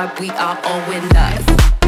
we are all in love.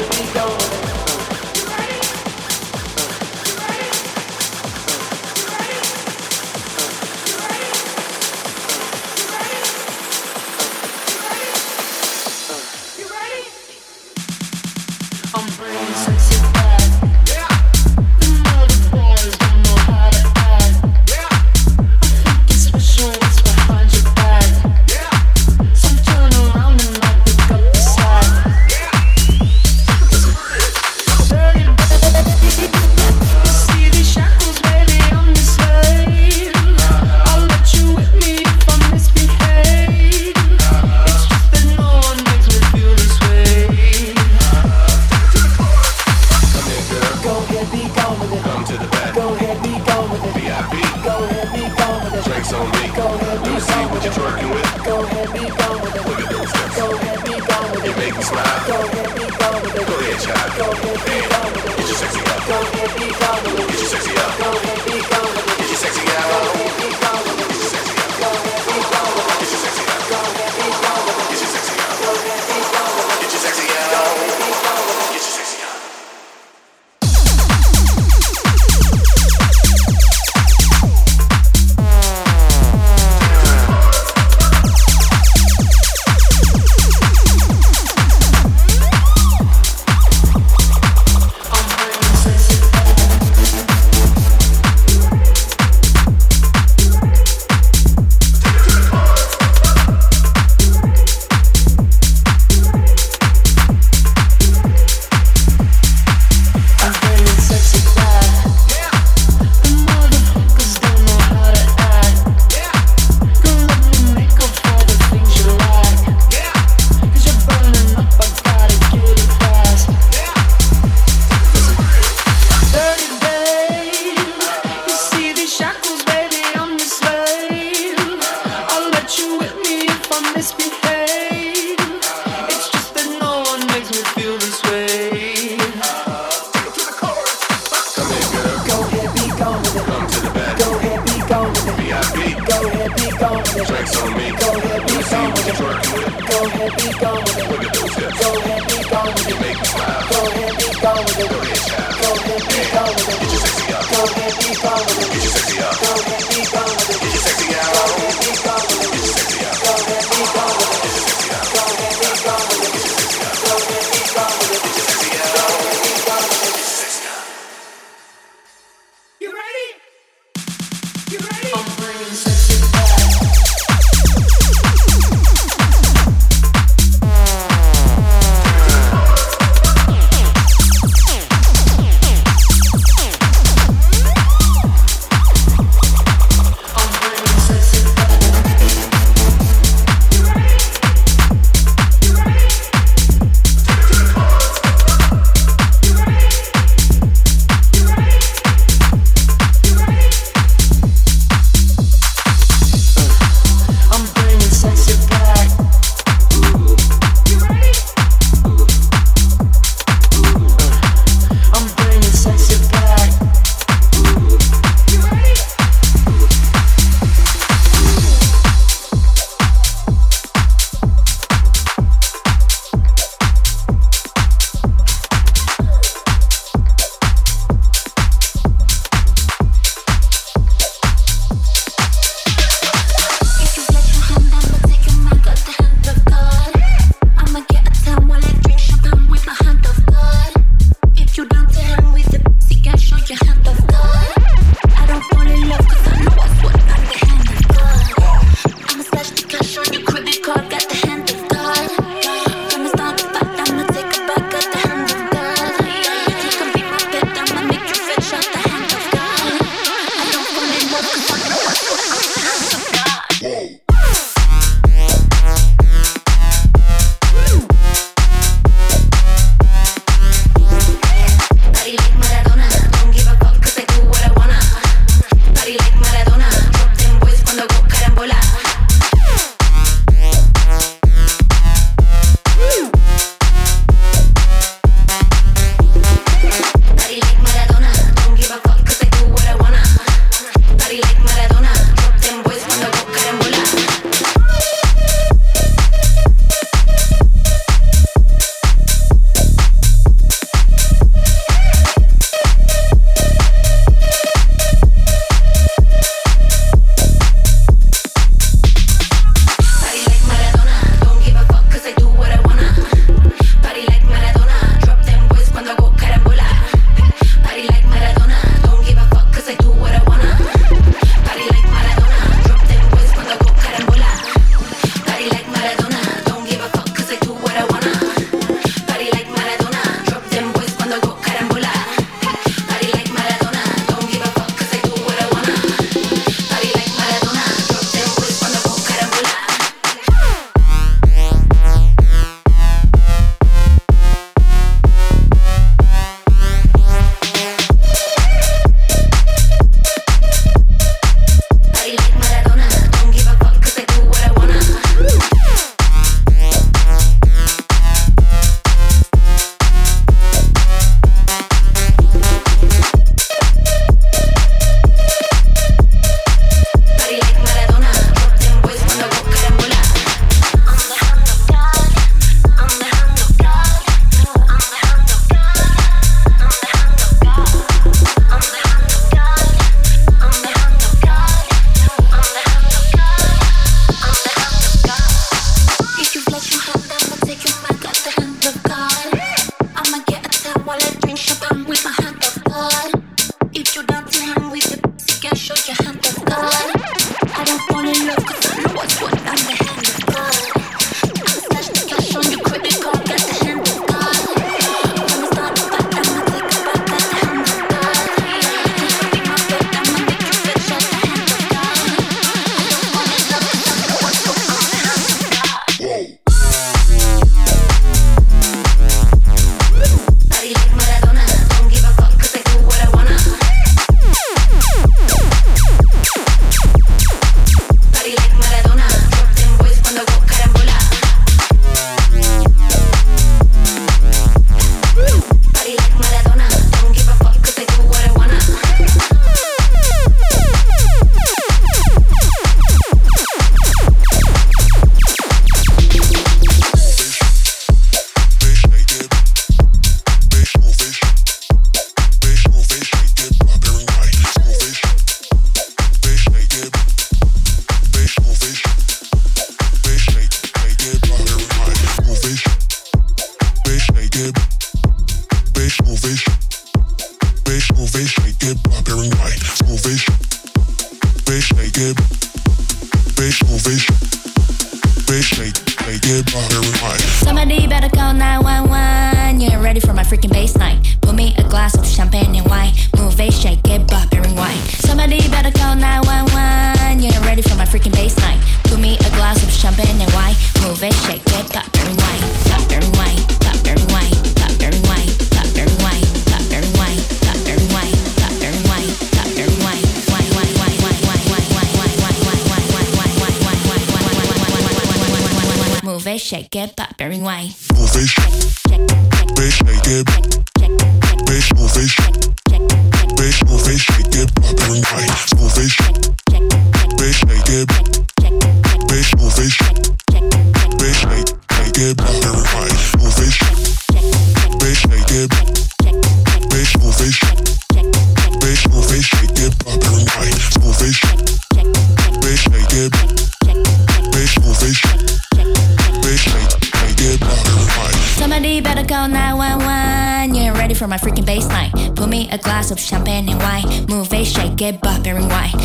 we go.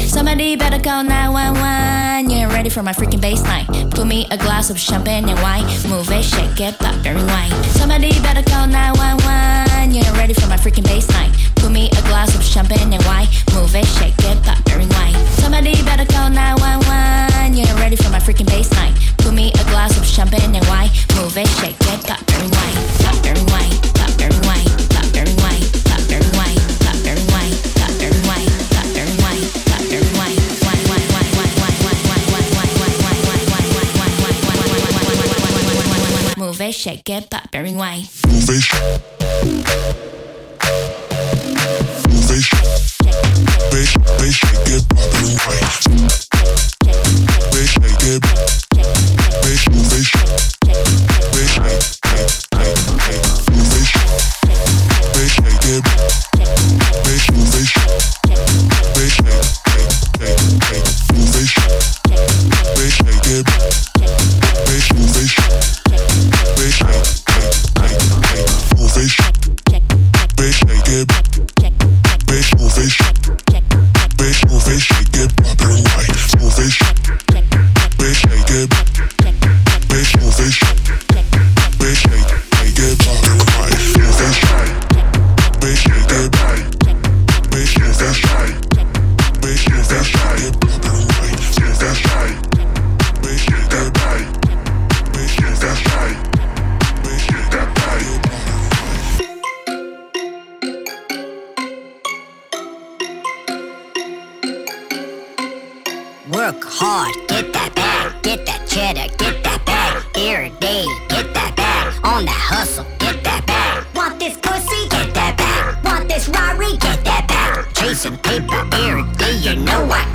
Somebody better call 911. You ain't ready for my freaking baseline. Put me a glass of champagne and wine. Move it, shake it, pop and rewind. Somebody better call 911. You ain't ready for my freaking baseline. Put me a glass of champagne and wine. Move it, shake it, pop and rewind. Somebody better call 911. You ain't ready for my freaking baseline. Put me a glass of champagne and wine. Move it, shake it, pop and rewind. Pop and rewind. Pop it, shake it, but bearing way. Move it. It. Bitch, bitch, shake it, bopping right. Bitch, shake it. Bitch. every day. Get that bag on that hustle. Get that bag. Want this pussy? Get that bag. Want this Rari? Get that bag. Chasing paper every day. You know I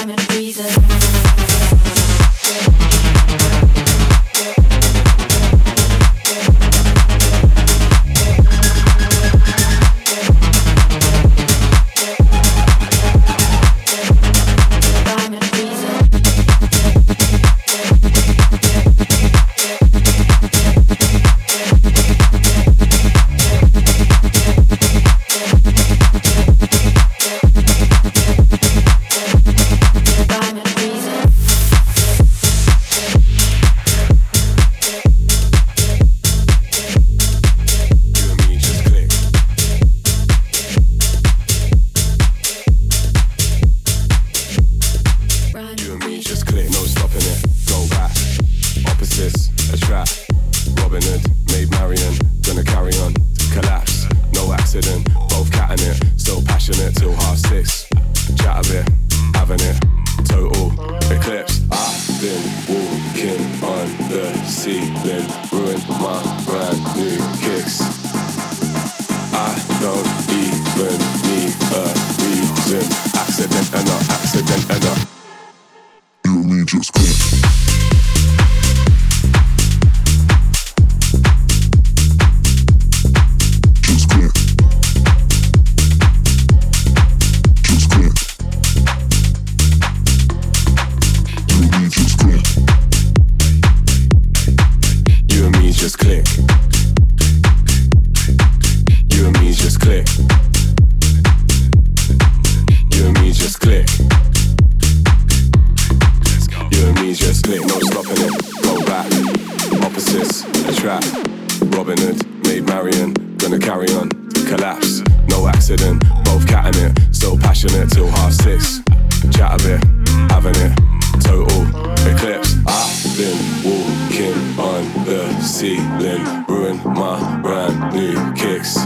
time and reason. Just split, no stopping it. Go back, opposites attract. Robin Hood, Maid Marian, gonna carry on. Collapse, no accident, both catting it. So passionate till half six. Chat a bit, having it. Total eclipse. I've been walking on the ceiling, ruin my brand new kicks.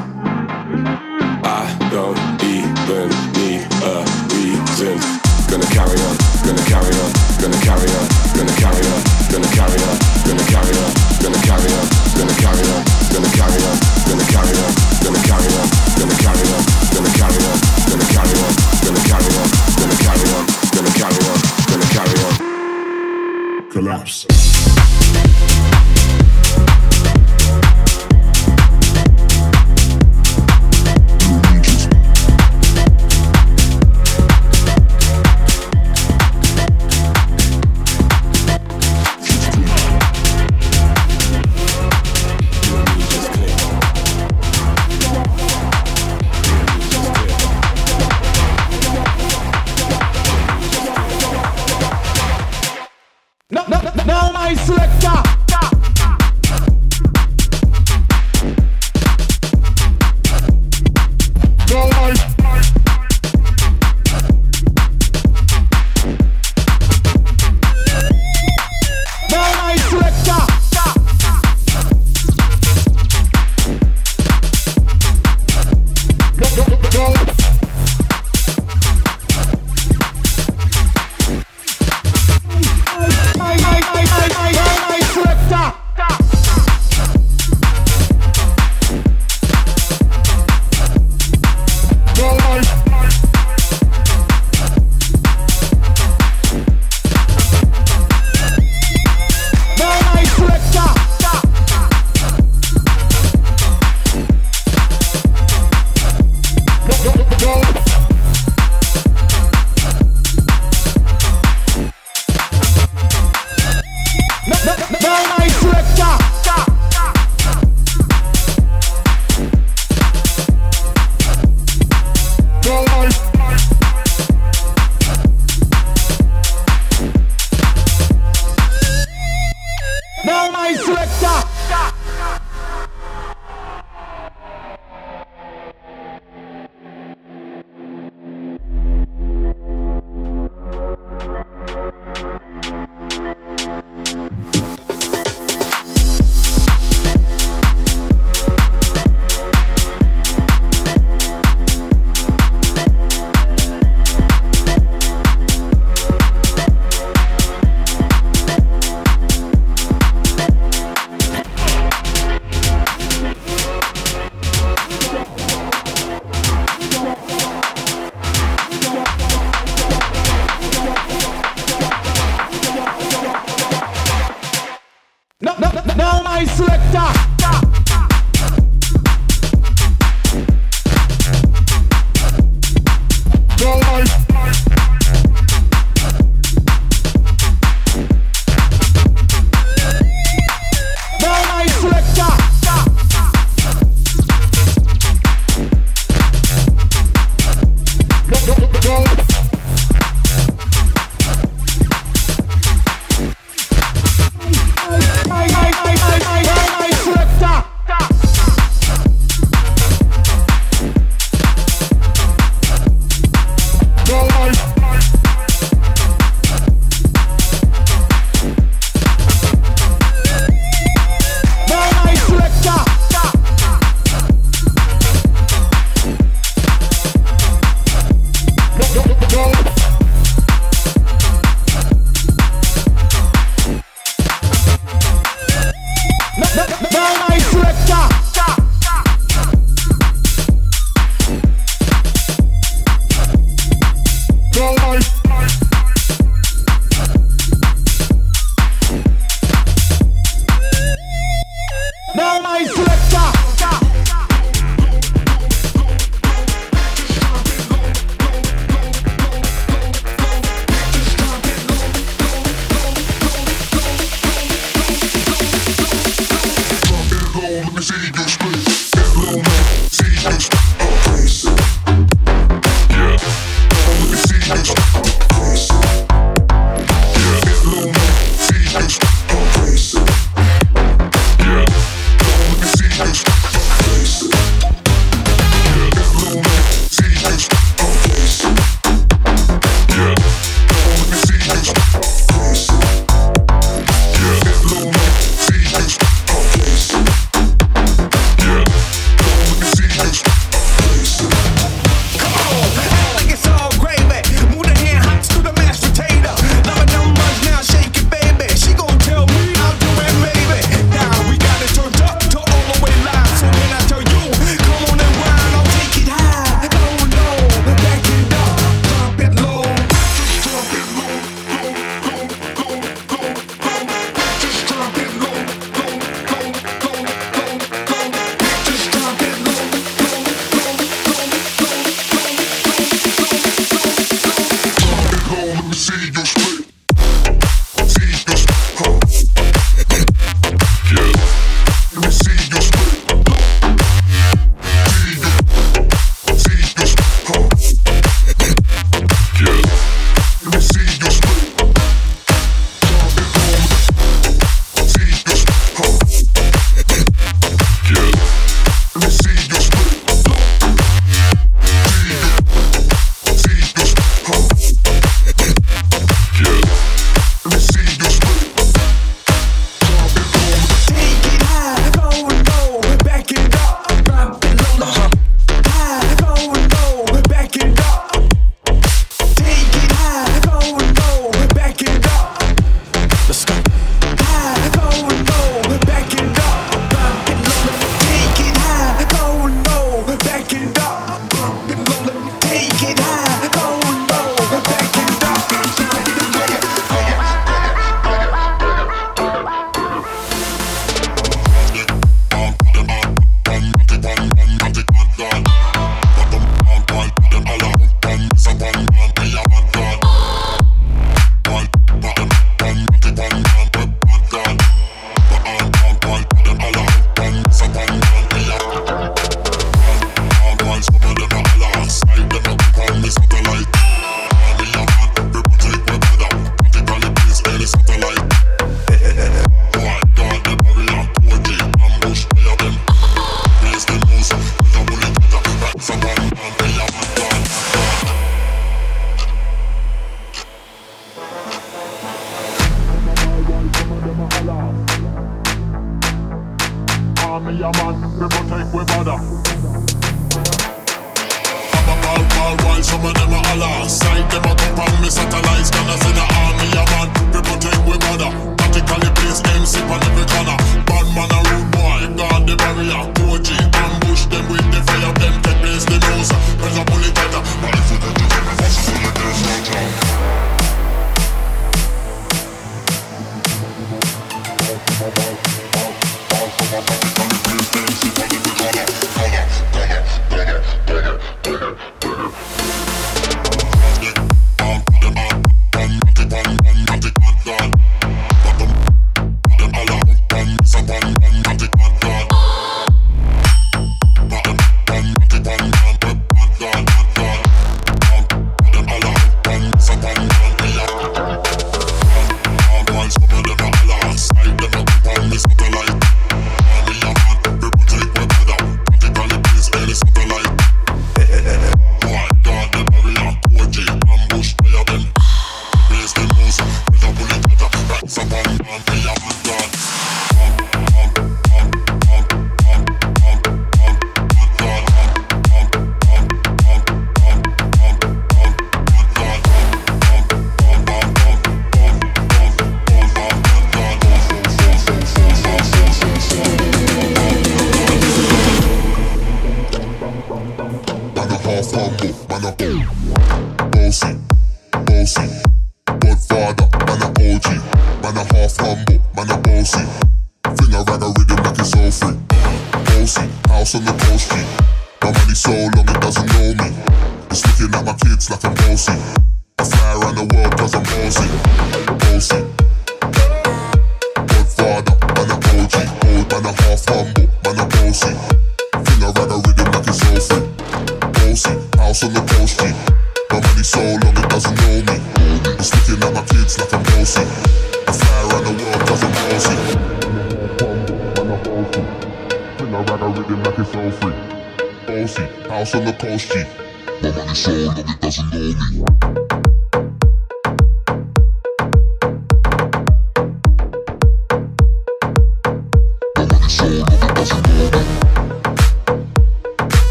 I don't even need a reason. Gonna carry on gonna carry on, gonna carry on. gonna carry on, gonna carry on, gonna carry on, gonna carry on, gonna carry on.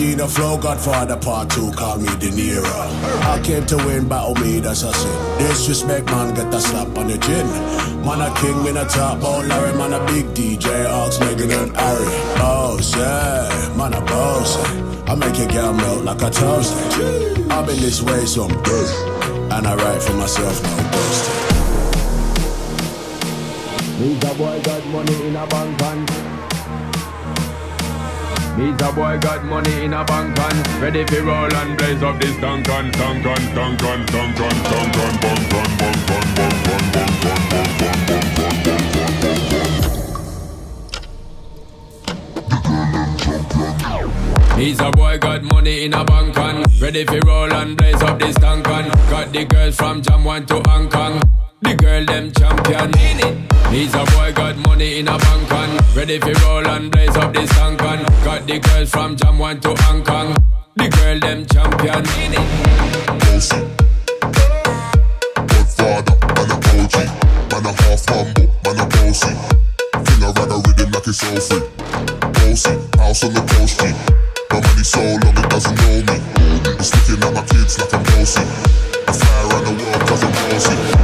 With the flow. Godfather part two, call me De Niro. I came to win, battle oh, me, that's a sin. Disrespect, man, get a slap on the chin. Man, a king, in a top, oh Larry, man, a big DJ, Ox, Megan and Harry. Oh, yeah, man, a boss. I make your girl melt like a toast. I've been this way some day, and I write for myself, no boasting. Me's a boy got money in a bank and A boy got money in a bank and Ready for roll and blaze up this tank and tank and tank and tank and tank and bang bang bang bang bang bang bang bang bang bang bang bang He's a boy got money in a bank and ready for roll and blaze up this tank and got the girls from Jam 1 to Hong Kong. The girl them champion. in it. He's a boy got money in a bank and ready for roll and blaze up this tank and got the girls from Jam 1 to Hong Kong. The girl them champion. Bossy. Godfather, man a. Man a half man a. Finger a free. House on the coast. My money so long it doesn't know me. My kids like I'm bossy. I fly around the world cause I'm bossy.